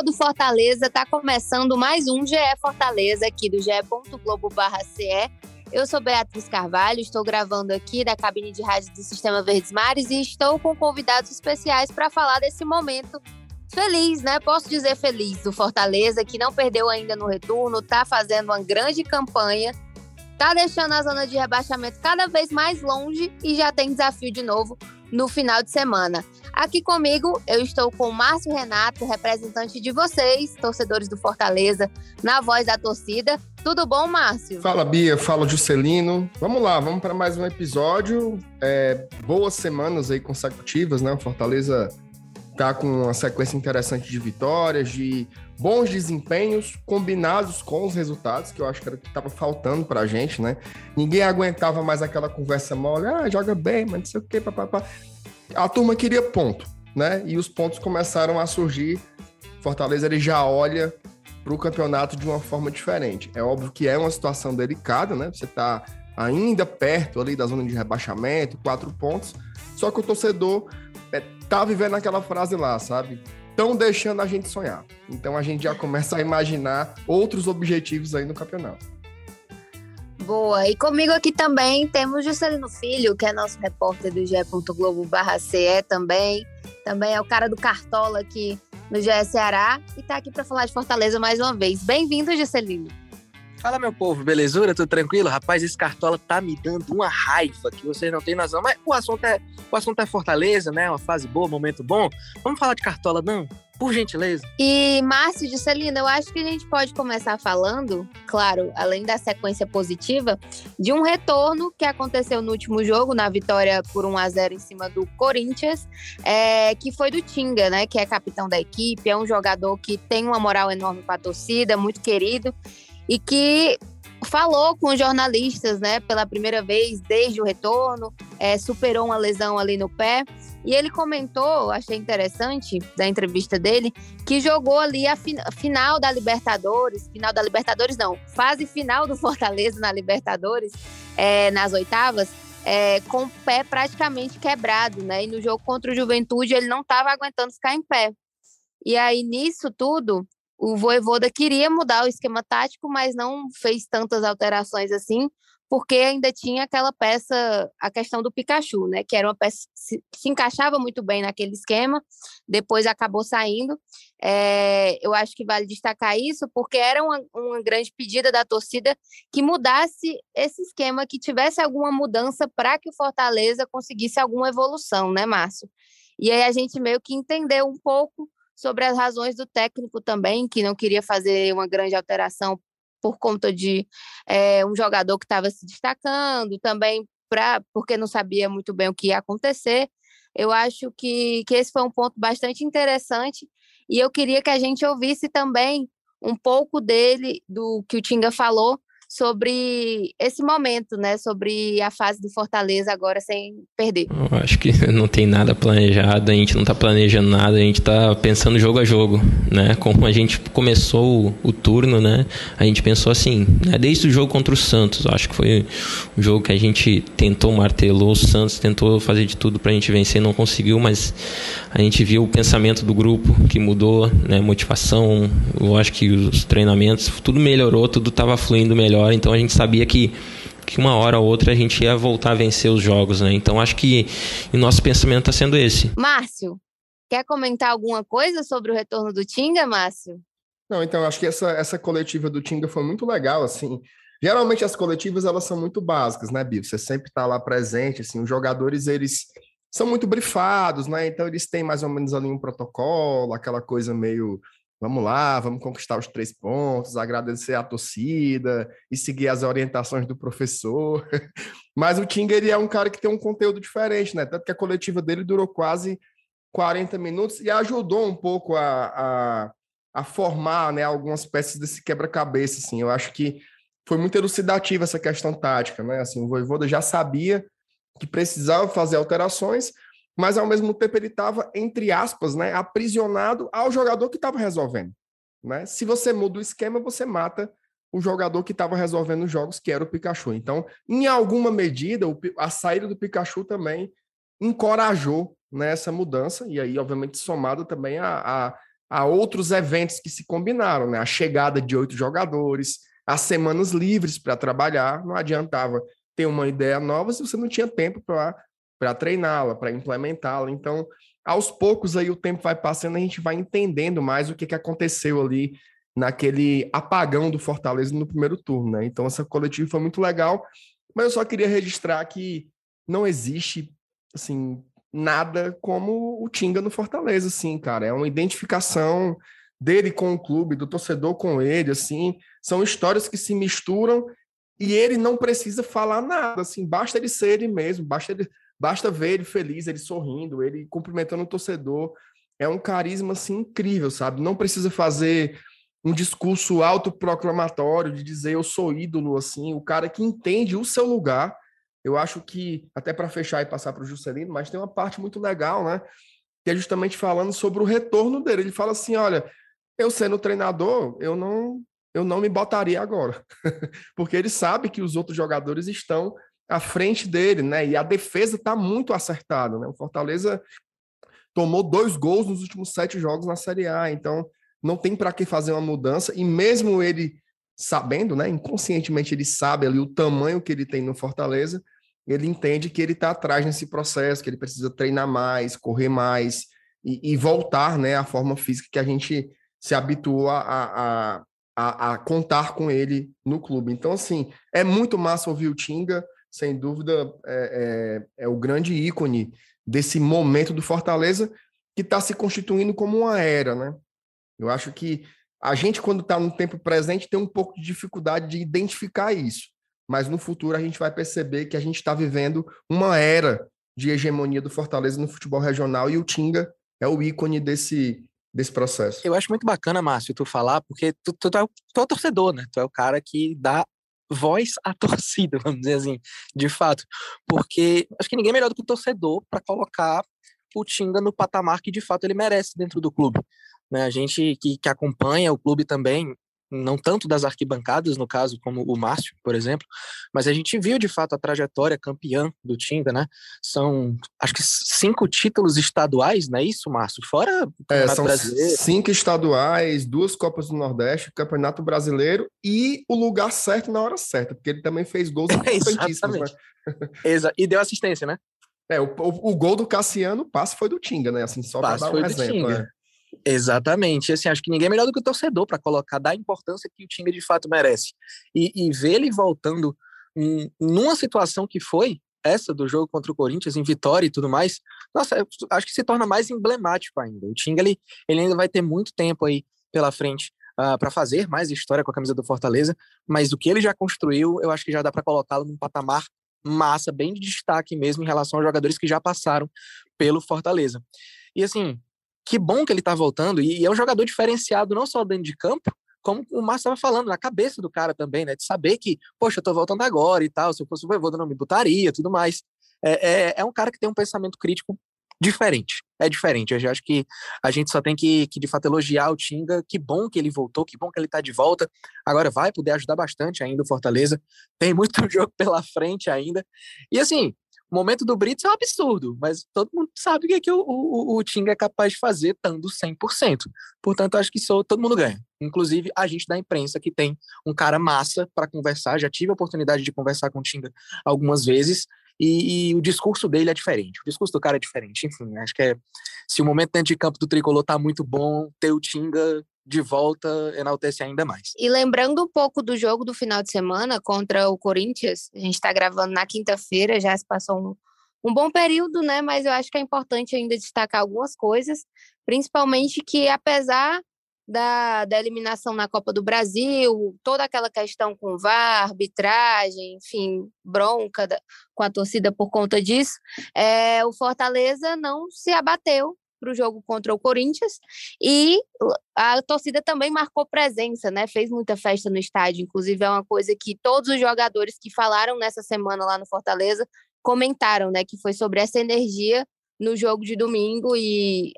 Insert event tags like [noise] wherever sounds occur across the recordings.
torcedor do Fortaleza, está começando mais um GE Fortaleza aqui do ge.globo.ce. Eu sou Beatriz Carvalho, estou gravando aqui da cabine de rádio do Sistema Verdes Mares e estou com convidados especiais para falar desse momento feliz, né? Posso dizer feliz do Fortaleza, que não perdeu ainda no retorno, está fazendo uma grande campanha, está deixando a zona de rebaixamento cada vez mais longe e já tem desafio de novo no final de semana. Aqui comigo eu estou com o Márcio Renato, representante de vocês, torcedores do Fortaleza, na voz da torcida. Tudo bom, Márcio? Fala, Bia. Fala, Juscelino. Vamos lá, vamos para mais um episódio. É, boas semanas aí consecutivas, né? O Fortaleza tá com uma sequência interessante de vitórias, de bons desempenhos combinados com os resultados, que eu acho que era o que estava faltando para a gente, né? Ninguém aguentava mais aquela conversa mole, ah, joga bem, mas não sei o quê, papapá. A turma queria ponto, né? E os pontos começaram a surgir. Fortaleza ele já olha para o campeonato de uma forma diferente. É óbvio que é uma situação delicada, né? Você está ainda perto ali da zona de rebaixamento, quatro pontos. Só que o torcedor é, tá vivendo aquela frase lá, sabe? Estão deixando a gente sonhar. Então a gente já começa a imaginar outros objetivos aí no campeonato. Boa. E comigo aqui também temos Juscelino Filho, que é nosso repórter do ge.globo CE também. Também é o cara do Cartola aqui no GE Ceará e está aqui para falar de Fortaleza mais uma vez. Bem-vindo, Juscelino. Fala, meu povo, belezura? Tudo tranquilo? Rapaz, esse Cartola tá me dando uma raiva que vocês não têm noção. Mas o assunto é, o assunto é Fortaleza, né? Uma fase boa, momento bom. Vamos falar de Cartola, não? Por gentileza. E, Márcio de Celina, eu acho que a gente pode começar falando, claro, além da sequência positiva, de um retorno que aconteceu no último jogo, na vitória por 1 a 0 em cima do Corinthians, é, que foi do Tinga, né? Que é capitão da equipe, é um jogador que tem uma moral enorme para a torcida, muito querido e que falou com jornalistas, né, pela primeira vez desde o retorno, é, superou uma lesão ali no pé. E ele comentou, achei interessante da entrevista dele, que jogou ali a, fi final da Libertadores, final da Libertadores não, fase final do [laughs] Fortaleza na Libertadores, é, nas oitavas, é, com o pé praticamente quebrado, né? E no jogo contra o Juventude ele não estava aguentando ficar em pé. E aí nisso tudo, o Voivoda queria mudar o esquema tático, mas não fez tantas alterações assim, porque ainda tinha aquela peça, a questão do Pikachu, né? Que era uma peça que se, encaixava muito bem naquele esquema, depois acabou saindo. É, eu acho que vale destacar isso, porque era uma, uma grande pedida da torcida que mudasse esse esquema, que tivesse alguma mudança para que o Fortaleza conseguisse alguma evolução, né, Márcio? E aí a gente meio que entendeu um pouco sobre as razões do técnico também, que não queria fazer uma grande alteração por conta de é, um jogador que estava se destacando, também pra, porque não sabia muito bem o que ia acontecer. Eu acho que, que esse foi um ponto bastante interessante e eu queria que a gente ouvisse também um pouco dele, do que o Tinga falou, sobre esse momento, né? Sobre a fase do Fortaleza agora sem perder. Eu acho que [laughs] não tem nada planejado, a gente não está planejando nada, a gente está pensando jogo a jogo, né? Como a gente começou o, o turno, né? A gente pensou assim, né? desde o jogo contra o Santos, acho que foi um jogo que a gente tentou martelou o Santos, tentou fazer de tudo para a gente vencer, não conseguiu, mas a gente viu o pensamento do grupo que mudou, né? Motivação, eu acho que os treinamentos, tudo melhorou, tudo estava fluindo melhor melhor, então a gente sabia que que uma hora ou outra a gente ia voltar a vencer os jogos, né? Então acho que o nosso pensamento está sendo esse. Márcio, quer comentar alguma coisa sobre o retorno do Tinga, Márcio? Não, então acho que essa, essa coletiva do Tinga foi muito legal, assim. Geralmente as coletivas elas são muito básicas, né, Bill? Você sempre está lá presente, assim, os jogadores eles são muito brifados, né? Então eles têm mais ou menos ali um protocolo, aquela coisa meio vamos lá, vamos conquistar os três pontos, agradecer a torcida e seguir as orientações do professor. [laughs] Mas o Tinga ele é um cara que tem um conteúdo diferente, né? Tanto que a coletiva dele durou quase 40 minutos e ajudou um pouco a, a, a formar né, algumas peças desse quebra-cabeça. Assim. Eu acho que foi muito elucidativa essa questão tática. Né? Assim, o Voivoda já sabia que precisava fazer alterações, mas ao mesmo tempo ele estava, entre aspas, né, aprisionado ao jogador que estava resolvendo. Né? Se você muda o esquema, você mata o jogador que estava resolvendo os jogos, que era o Pikachu. Então, em alguma medida, a saída do Pikachu também encorajou né, mudança, e aí, obviamente, somado também a, a, a outros eventos que se combinaram, né? A chegada de oito jogadores, as semanas livres para trabalhar, não adiantava ter uma ideia nova se você não tinha tempo para treiná-la, para implementá-la. Então, aos poucos aí o tempo vai passando, a gente vai entendendo mais o que, que aconteceu ali naquele apagão do Fortaleza no primeiro turno, né? Então, essa coletiva foi muito legal, mas eu só queria registrar que não existe, assim, nada como o Tinga no Fortaleza, assim, cara. É uma identificação dele com o clube, do torcedor com ele, assim. São histórias que se misturam e ele não precisa falar nada, assim. Basta ele ser ele mesmo, basta, ele, basta ver ele feliz, ele sorrindo, ele cumprimentando o torcedor. É um carisma, assim, incrível, sabe? Não precisa fazer um discurso autoproclamatório de dizer eu sou ídolo, assim. O cara que entende o seu lugar eu acho que, até para fechar e passar para o Juscelino, mas tem uma parte muito legal, né? Que é justamente falando sobre o retorno dele. Ele fala assim: olha, eu sendo treinador, eu não, eu não me botaria agora. [laughs] Porque ele sabe que os outros jogadores estão à frente dele, né? E a defesa está muito acertada, né? O Fortaleza tomou dois gols nos últimos sete jogos na Série A, então não tem para que fazer uma mudança. E mesmo ele sabendo, né, inconscientemente ele sabe ali o tamanho que ele tem no Fortaleza, ele entende que ele está atrás nesse processo, que ele precisa treinar mais, correr mais e, e, voltar, né, à forma física que a gente se habituou a, a, a, a, contar com ele no clube. Então, assim, é muito massa ouvir o Tinga, sem dúvida é, é, é o grande ícone desse momento do Fortaleza que está se constituindo como uma era, né? Eu acho que a gente, quando está no tempo presente, tem um pouco de dificuldade de identificar isso. Mas no futuro a gente vai perceber que a gente está vivendo uma era de hegemonia do Fortaleza no futebol regional e o Tinga é o ícone desse, desse processo. Eu acho muito bacana, Márcio, tu falar, porque tu, tu, tu, é o, tu é o torcedor, né? Tu é o cara que dá voz à [laughs] torcida, vamos dizer assim, de fato. Porque acho que ninguém é melhor do que o torcedor para colocar o Tinga no patamar que de fato ele merece dentro do clube. Né? A gente que, que acompanha o clube também, não tanto das arquibancadas, no caso, como o Márcio, por exemplo, mas a gente viu de fato a trajetória campeã do Tinga, né? São, acho que cinco títulos estaduais, não é isso, Márcio? Fora o é, são Brasileiro. Cinco estaduais, duas Copas do Nordeste, Campeonato Brasileiro e o lugar certo na hora certa, porque ele também fez gols [laughs] importantíssimos. né? Exato. E deu assistência, né? É, o, o, o, gol do Cassiano, o passe foi do Tinga, né? Assim, só para dar um exemplo. É. Exatamente. Assim, acho que ninguém é melhor do que o torcedor para colocar, dar importância que o Tinga de fato merece. E, e ver ele voltando numa situação que foi essa do jogo contra o Corinthians, em vitória e tudo mais, nossa, acho que se torna mais emblemático ainda. O Tinga, ele, ele ainda vai ter muito tempo aí pela frente uh, ah, para fazer mais história com a camisa do Fortaleza, mas o que ele já construiu, eu acho que já dá para colocá-lo num patamar massa, bem de destaque mesmo em relação aos jogadores que já passaram pelo Fortaleza. E assim, que bom que ele tá voltando, e é um jogador diferenciado não só dentro de campo, como o Márcio estava falando, na cabeça do cara também, né? De saber que, poxa, eu tô voltando agora e tal, se eu fosse o Voivoda não me botaria tudo mais. É, é, é, um cara que tem um pensamento crítico diferente. É diferente. Eu acho que a gente só tem que, que, de fato, elogiar o Tinga. Que bom que ele voltou, que bom que ele tá de volta. Agora vai poder ajudar bastante ainda o Fortaleza. Tem muito [laughs] jogo pela frente ainda. E assim, o momento do Brits é um absurdo, mas todo mundo sabe o que, é que o, o, o Tinga é capaz de fazer estando 100%. Portanto, acho que isso todo mundo ganha. Inclusive, a gente da imprensa que tem um cara massa para conversar. Já tive a oportunidade de conversar com o Tinga algumas vezes e, e, o discurso dele é diferente. O discurso do cara é diferente. Enfim, acho que é, se o momento dentro de campo do tricolor tá muito bom, ter o Tinga de volta enaltece ainda mais. E lembrando um pouco do jogo do final de semana contra o Corinthians, a gente está gravando na quinta-feira, já se passou um, um bom período, né? Mas eu acho que é importante ainda destacar algumas coisas, principalmente que apesar da, da eliminação na Copa do Brasil, toda aquela questão com VAR, arbitragem, enfim, bronca da, com a torcida por conta disso, é, o Fortaleza não se abateu para o jogo contra o Corinthians e a torcida também marcou presença, né? Fez muita festa no estádio, inclusive é uma coisa que todos os jogadores que falaram nessa semana lá no Fortaleza comentaram, né? Que foi sobre essa energia no jogo de domingo e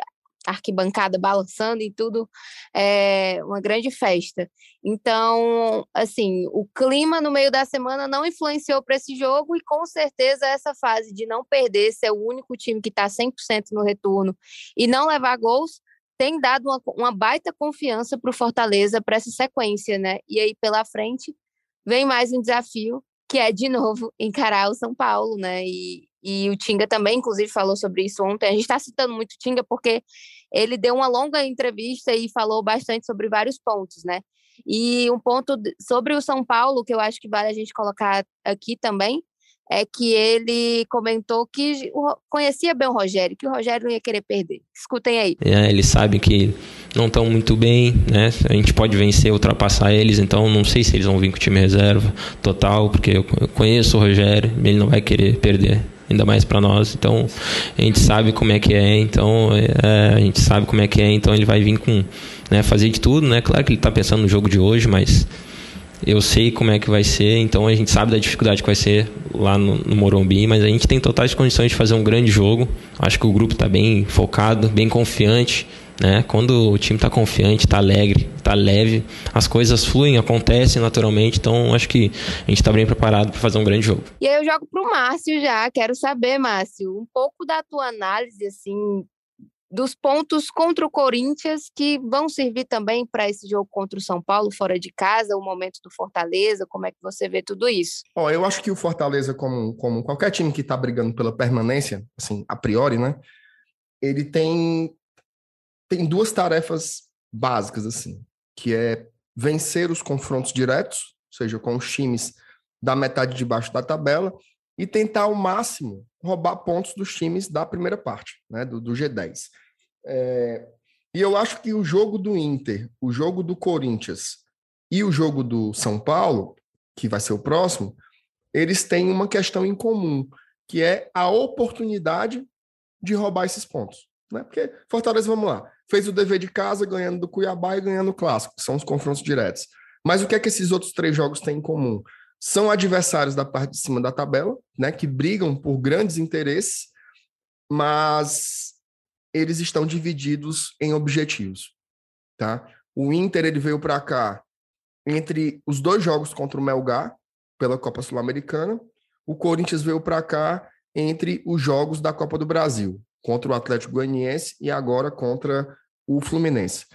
arquibancada balançando e tudo, é uma grande festa. Então, assim, o clima no meio da semana não influenciou para esse jogo e com certeza essa fase de não perder, ser o único time que está 100% no retorno e não levar gols, tem dado uma, uma baita confiança para o Fortaleza para essa sequência, né? E aí pela frente vem mais um desafio que é de novo encarar o São Paulo, né? E, e o Tinga também, inclusive, falou sobre isso ontem. A gente está citando muito o Tinga porque ele deu uma longa entrevista e falou bastante sobre vários pontos, né? E um ponto sobre o São Paulo, que eu acho que vale a gente colocar aqui também, é que ele comentou que conhecia bem o Rogério, que o Rogério não ia querer perder. Escutem aí. É, ele sabe que não estão muito bem, né? A gente pode vencer, ultrapassar eles, então não sei se eles vão vir com o time reserva total, porque eu conheço o Rogério, ele não vai querer perder ainda mais para nós. Então a gente sabe como é que é, então é, a gente sabe como é que é, então ele vai vir com né, fazer de tudo, né? Claro que ele está pensando no jogo de hoje, mas eu sei como é que vai ser, então a gente sabe da dificuldade que vai ser lá no, no Morumbi, mas a gente tem totais condições de fazer um grande jogo. Acho que o grupo está bem focado, bem confiante. Né? Quando o time está confiante, está alegre, está leve, as coisas fluem, acontecem naturalmente. Então, acho que a gente está bem preparado para fazer um grande jogo. E aí eu jogo para o Márcio já. Quero saber, Márcio, um pouco da tua análise assim dos pontos contra o Corinthians que vão servir também para esse jogo contra o São Paulo fora de casa, o momento do Fortaleza, como é que você vê tudo isso? Ó, eu acho que o Fortaleza, como, como qualquer time que está brigando pela permanência, assim, a priori, né, ele tem tem duas tarefas básicas, assim, que é vencer os confrontos diretos, ou seja, com os times da metade de baixo da tabela, e tentar ao máximo roubar pontos dos times da primeira parte, né, do, do G10. É, e eu acho que o jogo do Inter, o jogo do Corinthians e o jogo do São Paulo, que vai ser o próximo, eles têm uma questão em comum, que é a oportunidade de roubar esses pontos. Né? Porque Fortaleza, vamos lá, fez o dever de casa ganhando do Cuiabá e ganhando o Clássico, que são os confrontos diretos. Mas o que é que esses outros três jogos têm em comum? São adversários da parte de cima da tabela, né, que brigam por grandes interesses, mas eles estão divididos em objetivos, tá? O Inter ele veio para cá entre os dois jogos contra o Melgar pela Copa Sul-Americana, o Corinthians veio para cá entre os jogos da Copa do Brasil, contra o Atlético Goianiense e agora contra o Fluminense.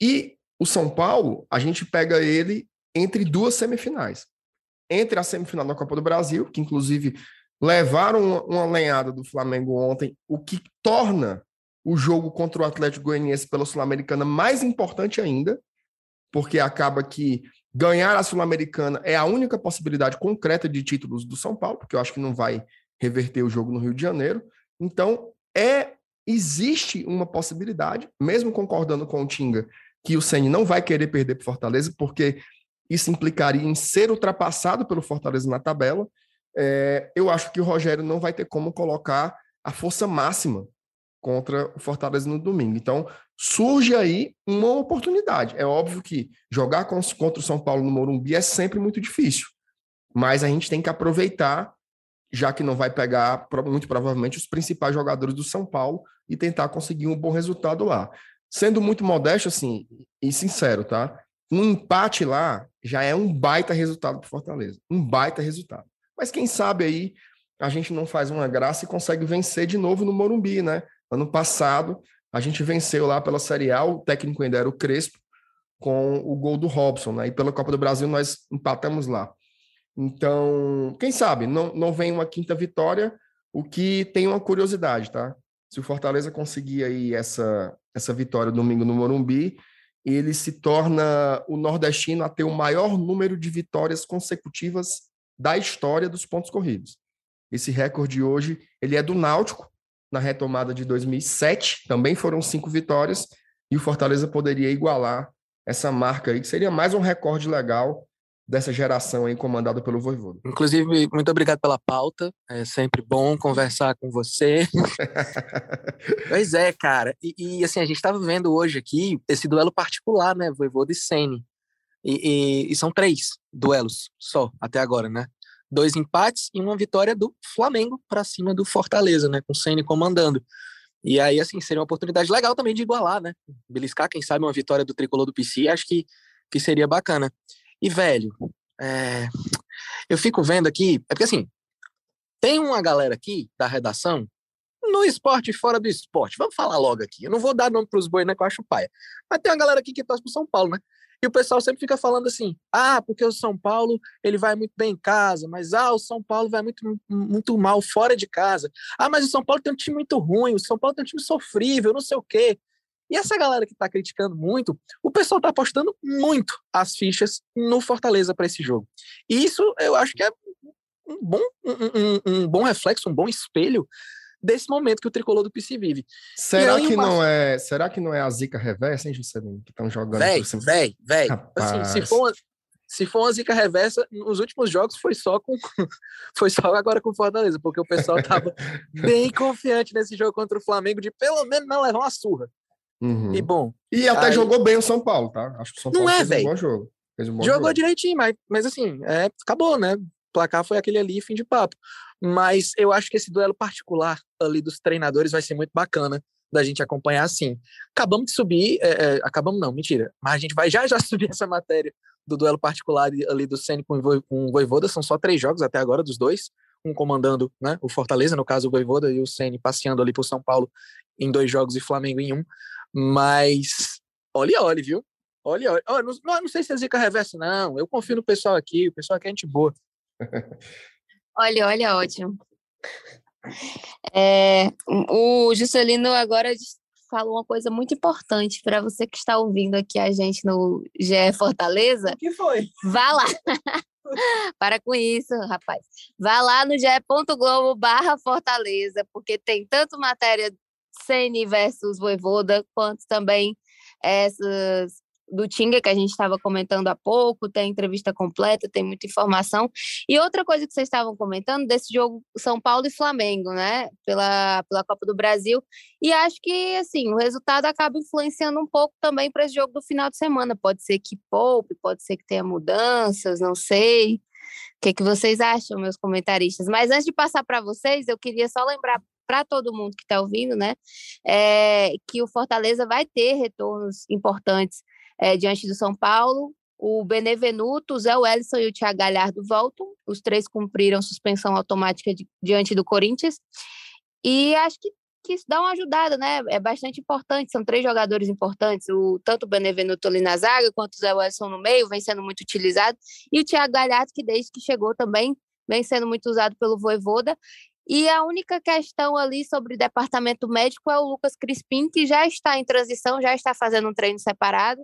E o São Paulo, a gente pega ele entre duas semifinais. Entre a semifinal da Copa do Brasil, que inclusive levaram uma lenhada do Flamengo ontem, o que torna o jogo contra o Atlético Goianiense pela Sul-Americana mais importante ainda, porque acaba que ganhar a Sul-Americana é a única possibilidade concreta de títulos do São Paulo, porque eu acho que não vai reverter o jogo no Rio de Janeiro. Então, é existe uma possibilidade, mesmo concordando com o Tinga, que o Ceni não vai querer perder para Fortaleza, porque isso implicaria em ser ultrapassado pelo Fortaleza na tabela. É, eu acho que o Rogério não vai ter como colocar a força máxima contra o Fortaleza no domingo. Então, surge aí uma oportunidade. É óbvio que jogar contra o São Paulo no Morumbi é sempre muito difícil, mas a gente tem que aproveitar, já que não vai pegar, muito provavelmente, os principais jogadores do São Paulo e tentar conseguir um bom resultado lá. Sendo muito modesto, assim, e sincero, tá? Um empate lá já é um baita resultado para Fortaleza. Um baita resultado. Mas quem sabe aí a gente não faz uma graça e consegue vencer de novo no Morumbi, né? Ano passado, a gente venceu lá pela Série A, o técnico ainda era o Crespo, com o gol do Robson, né? E pela Copa do Brasil nós empatamos lá. Então, quem sabe, não, não vem uma quinta vitória, o que tem uma curiosidade, tá? Se o Fortaleza conseguir aí essa, essa vitória domingo no Morumbi, ele se torna o nordestino a ter o maior número de vitórias consecutivas da história dos pontos corridos. Esse recorde hoje, ele é do Náutico, na retomada de 2007, também foram cinco vitórias, e o Fortaleza poderia igualar essa marca aí, que seria mais um recorde legal dessa geração aí comandada pelo Voivoda. Inclusive, muito obrigado pela pauta, é sempre bom conversar com você. [laughs] pois é, cara, e, e, assim, a gente estava vendo hoje aqui esse duelo particular, né, Voivoda e Sene, e, e, e são três duelos só até agora, né? dois empates e uma vitória do Flamengo para cima do Fortaleza, né? Com o Ceni comandando. E aí, assim, seria uma oportunidade legal também de igualar, né? Beliscar, quem sabe, uma vitória do tricolor do PC, acho que, que seria bacana. E, velho, é... eu fico vendo aqui, é porque assim, tem uma galera aqui da redação, no esporte e fora do esporte. Vamos falar logo aqui. Eu não vou dar nome para os boi, né, que eu acho paia. Mas tem uma galera aqui que torce pro São Paulo, né? E o pessoal sempre fica falando assim: ah, porque o São Paulo ele vai muito bem em casa, mas ah, o São Paulo vai muito, muito mal fora de casa. Ah, mas o São Paulo tem um time muito ruim, o São Paulo tem um time sofrível, não sei o quê. E essa galera que está criticando muito, o pessoal está apostando muito as fichas no Fortaleza para esse jogo. E isso eu acho que é um bom, um, um, um bom reflexo, um bom espelho desse momento que o tricolor do PC vive. Será que não é, será que não é a zica reversa, hein, Juscelino, que estão jogando véi, véi, véi. Assim, se for se for uma zica reversa, nos últimos jogos foi só com [laughs] foi só agora com Fortaleza, porque o pessoal tava [laughs] bem confiante nesse jogo contra o Flamengo de pelo menos não levar uma surra. Uhum. E bom. E até aí... jogou bem o São Paulo, tá? Acho que o São Paulo não é, fez véio. um bom jogo. Um bom Jogou jogo. direitinho, mas, mas assim, é, acabou, né? O placar foi aquele ali, fim de papo. Mas eu acho que esse duelo particular ali dos treinadores vai ser muito bacana da gente acompanhar assim. Acabamos de subir, é, é, acabamos não, mentira, mas a gente vai já já [laughs] subir essa matéria do duelo particular ali do Ceni com, com o Voivoda, são só três jogos até agora dos dois, um comandando né, o Fortaleza, no caso o Voivoda, e o Ceni passeando ali por São Paulo em dois jogos e Flamengo em um, mas olha, olha, viu? Olha, olha, não, não, não sei se é zica reversa, não, eu confio no pessoal aqui, o pessoal aqui é gente boa. Olha, olha, ótimo. É, o Juscelino agora falou uma coisa muito importante para você que está ouvindo aqui a gente no GE Fortaleza. O que foi? Vá lá. [laughs] Para com isso, rapaz. Vá lá no ge.globo barra Fortaleza, porque tem tanto matéria Ceni versus Voivoda, quanto também essas do Tinga, que a gente estava comentando há pouco, tem entrevista completa, tem muita informação. E outra coisa que vocês estavam comentando desse jogo São Paulo e Flamengo, né, pela, pela Copa do Brasil. E acho que, assim, o resultado acaba influenciando um pouco também para esse jogo do final de semana. Pode ser que poupe, pode ser que tenha mudanças, não sei. O que, que vocês acham, meus comentaristas? Mas antes de passar para vocês, eu queria só lembrar para todo mundo que está ouvindo, né, é, que o Fortaleza vai ter retornos importantes é, diante do São Paulo. O Benevenuto, o Zé Wellison e o Thiago Galhardo voltam. Os três cumpriram suspensão automática de, diante do Corinthians. E acho que, que isso dá uma ajudada, né? É bastante importante. São três jogadores importantes. O, tanto o Benevenuto ali na zaga, quanto o Zé Wellison no meio, vem sendo muito utilizado. E o Thiago Galhardo, que desde que chegou também vem sendo muito usado pelo Voivoda. E a única questão ali sobre departamento médico é o Lucas Crispim, que já está em transição, já está fazendo um treino separado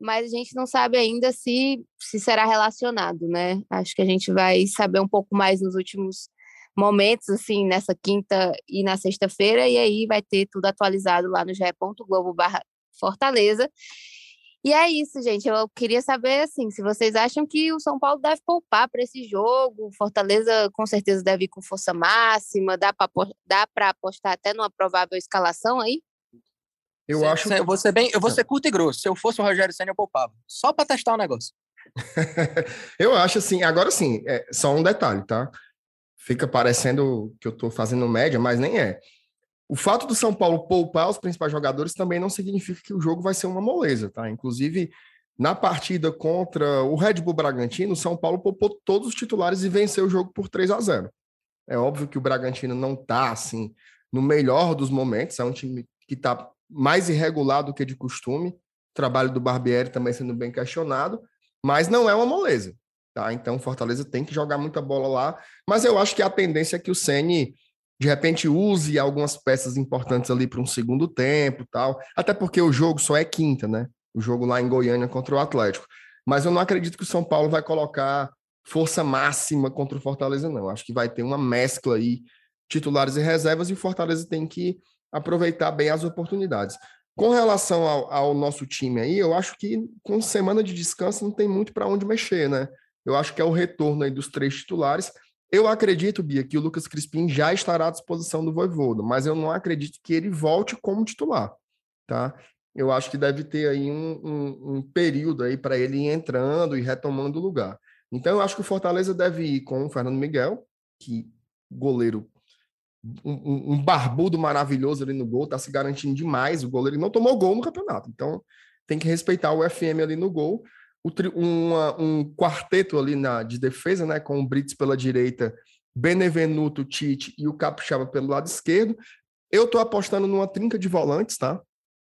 mas a gente não sabe ainda se, se será relacionado, né? Acho que a gente vai saber um pouco mais nos últimos momentos, assim, nessa quinta e na sexta-feira, e aí vai ter tudo atualizado lá no ge.globo Fortaleza. E é isso, gente. Eu queria saber, assim, se vocês acham que o São Paulo deve poupar para esse jogo. Fortaleza, com certeza, deve ir com força máxima. Dá para apostar até numa provável escalação aí? Eu cê, acho. Cê, eu, vou ser bem, eu vou ser curto e grosso. Se eu fosse o Rogério Senna, eu poupava. Só para testar o negócio. [laughs] eu acho assim, agora sim, é só um detalhe, tá? Fica parecendo que eu estou fazendo média, mas nem é. O fato do São Paulo poupar os principais jogadores também não significa que o jogo vai ser uma moleza, tá? Inclusive, na partida contra o Red Bull Bragantino, o São Paulo poupou todos os titulares e venceu o jogo por 3 a 0. É óbvio que o Bragantino não tá assim no melhor dos momentos, é um time que está mais irregular do que de costume. O trabalho do Barbieri também sendo bem questionado, mas não é uma moleza. Tá? Então, Fortaleza tem que jogar muita bola lá, mas eu acho que a tendência é que o Ceni de repente use algumas peças importantes ali para um segundo tempo, tal. Até porque o jogo só é quinta, né? O jogo lá em Goiânia contra o Atlético. Mas eu não acredito que o São Paulo vai colocar força máxima contra o Fortaleza, não. Acho que vai ter uma mescla aí, titulares e reservas, e o Fortaleza tem que aproveitar bem as oportunidades. Com relação ao, ao, nosso time aí, eu acho que com semana de descanso não tem muito para onde mexer, né? Eu acho que é o retorno aí dos três titulares. Eu acredito, Bia, que o Lucas Crispim já estará à disposição do Voivoda, mas eu não acredito que ele volte como titular, tá? Eu acho que deve ter aí um, um, um período aí para ele ir entrando e retomando o lugar. Então, eu acho que o Fortaleza deve ir com o Fernando Miguel, que goleiro um, um, barbudo maravilhoso ali no gol, tá se garantindo demais. O goleiro não tomou gol no campeonato, então tem que respeitar o FM ali no gol. Uma, um quarteto ali na, de defesa, né, com o Brits pela direita, Benevenuto, Tite e o Capixaba pelo lado esquerdo. Eu tô apostando numa trinca de volantes, tá?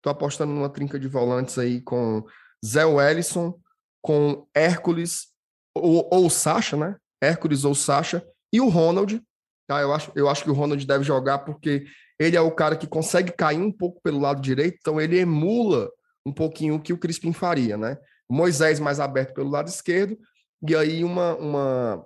Tô apostando numa trinca de volantes aí com Zé Wellison, com Hércules ou, ou Sacha, né? Hércules ou Sacha e o Ronald. Tá? Eu, acho, eu acho que o Ronald deve jogar porque ele é o cara que consegue cair um pouco pelo lado direito, então ele emula um pouquinho o que o Crispim faria, né? Moisés mais aberto pelo lado esquerdo, e aí uma, uma,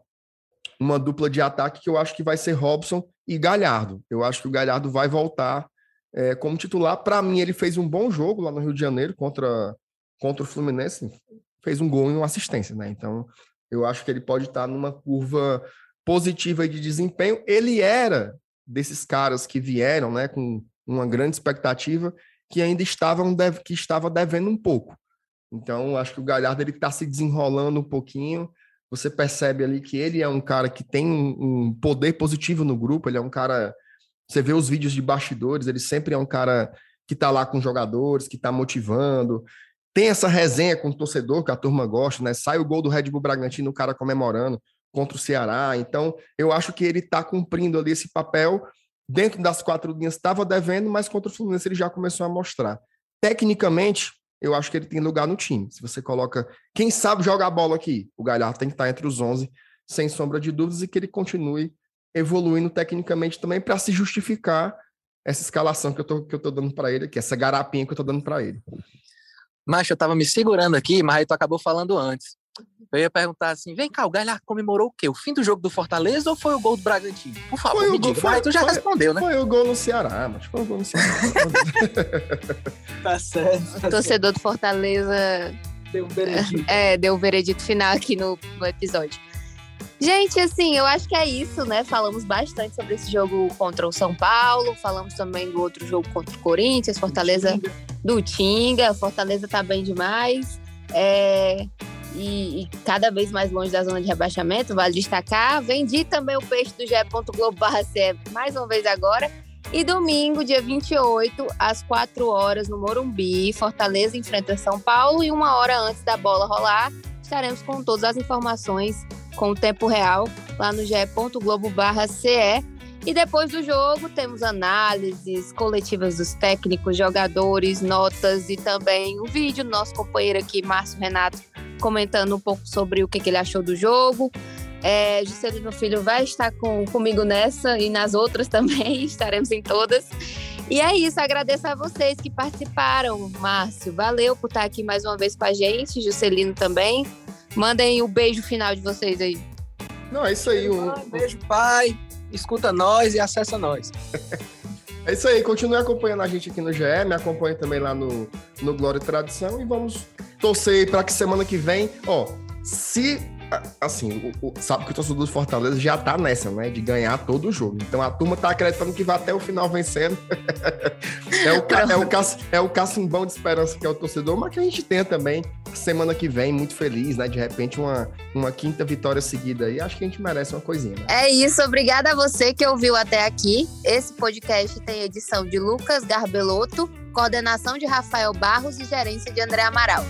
uma dupla de ataque que eu acho que vai ser Robson e Galhardo. Eu acho que o Galhardo vai voltar é, como titular. Para mim, ele fez um bom jogo lá no Rio de Janeiro contra, contra o Fluminense, fez um gol e uma assistência, né? Então, eu acho que ele pode estar numa curva positiva de desempenho. Ele era desses caras que vieram, né, com uma grande expectativa, que ainda estavam que estava devendo um pouco. Então, acho que o Galhardo ele está se desenrolando um pouquinho. Você percebe ali que ele é um cara que tem um, um poder positivo no grupo. Ele é um cara. Você vê os vídeos de bastidores, ele sempre é um cara que está lá com jogadores, que está motivando. Tem essa resenha com o torcedor que a turma gosta, né? Sai o gol do Red Bull Bragantino, o cara comemorando contra o Ceará. Então, eu acho que ele está cumprindo ali esse papel. Dentro das quatro linhas estava devendo, mas contra o Fluminense ele já começou a mostrar. Tecnicamente, eu acho que ele tem lugar no time. Se você coloca quem sabe jogar bola aqui, o Galhardo tem que estar entre os 11, sem sombra de dúvidas, e que ele continue evoluindo tecnicamente também para se justificar essa escalação que eu tô, que eu tô dando para ele aqui, essa garapinha que eu tô dando para ele. Macho, eu tava me segurando aqui, mas aí tu acabou falando antes. Eu ia perguntar assim: vem cá, o Galhardo comemorou o quê? O fim do jogo do Fortaleza ou foi o gol do Bragantino? Por favor, foi me diga. Foi, mas tu já foi, respondeu, né? Foi o gol no Ceará, mas foi o gol no Ceará. [laughs] tá certo. Tá torcedor do Fortaleza. Deu um veredito. É, deu o um veredito final aqui no, no episódio. Gente, assim, eu acho que é isso, né? Falamos bastante sobre esse jogo contra o São Paulo, falamos também do outro jogo contra o Corinthians, Fortaleza do Tinga. Fortaleza tá bem demais. É, e, e, cada vez mais longe da zona de rebaixamento, vale destacar. Vendi também o peixe do GE. Globo mais uma vez agora. E domingo, dia 28, às 4 horas, no Morumbi, Fortaleza enfrenta São Paulo. E uma hora antes da bola rolar, estaremos com todas as informações com o tempo real lá no ge.globo.ce. E depois do jogo, temos análises coletivas dos técnicos, jogadores, notas e também um vídeo do nosso companheiro aqui, Márcio Renato, comentando um pouco sobre o que, que ele achou do jogo. É, Juscelino Filho vai estar com, comigo nessa e nas outras [laughs] também, estaremos em todas. E é isso, agradeço a vocês que participaram, Márcio. Valeu por estar aqui mais uma vez com a gente, Juscelino também. Mandem o beijo final de vocês aí. Não, é isso aí. Um... Beijo, pai. Escuta nós e acessa nós. [laughs] É isso aí, continue acompanhando a gente aqui no GE, me acompanhe também lá no, no Glória e Tradição e vamos torcer para que semana que vem, ó, se assim, o, o, sabe que o torcedor do Fortaleza já tá nessa, né? De ganhar todo o jogo. Então a turma tá acreditando que vai até o final vencendo. [laughs] é, o, é, o, é o cacimbão de esperança que é o torcedor, mas que a gente tenha também semana que vem, muito feliz, né? De repente, uma, uma quinta vitória seguida aí. Acho que a gente merece uma coisinha. Né? É isso, obrigada a você que ouviu até aqui. Esse podcast tem edição de Lucas Garbelotto, coordenação de Rafael Barros e gerência de André Amaral.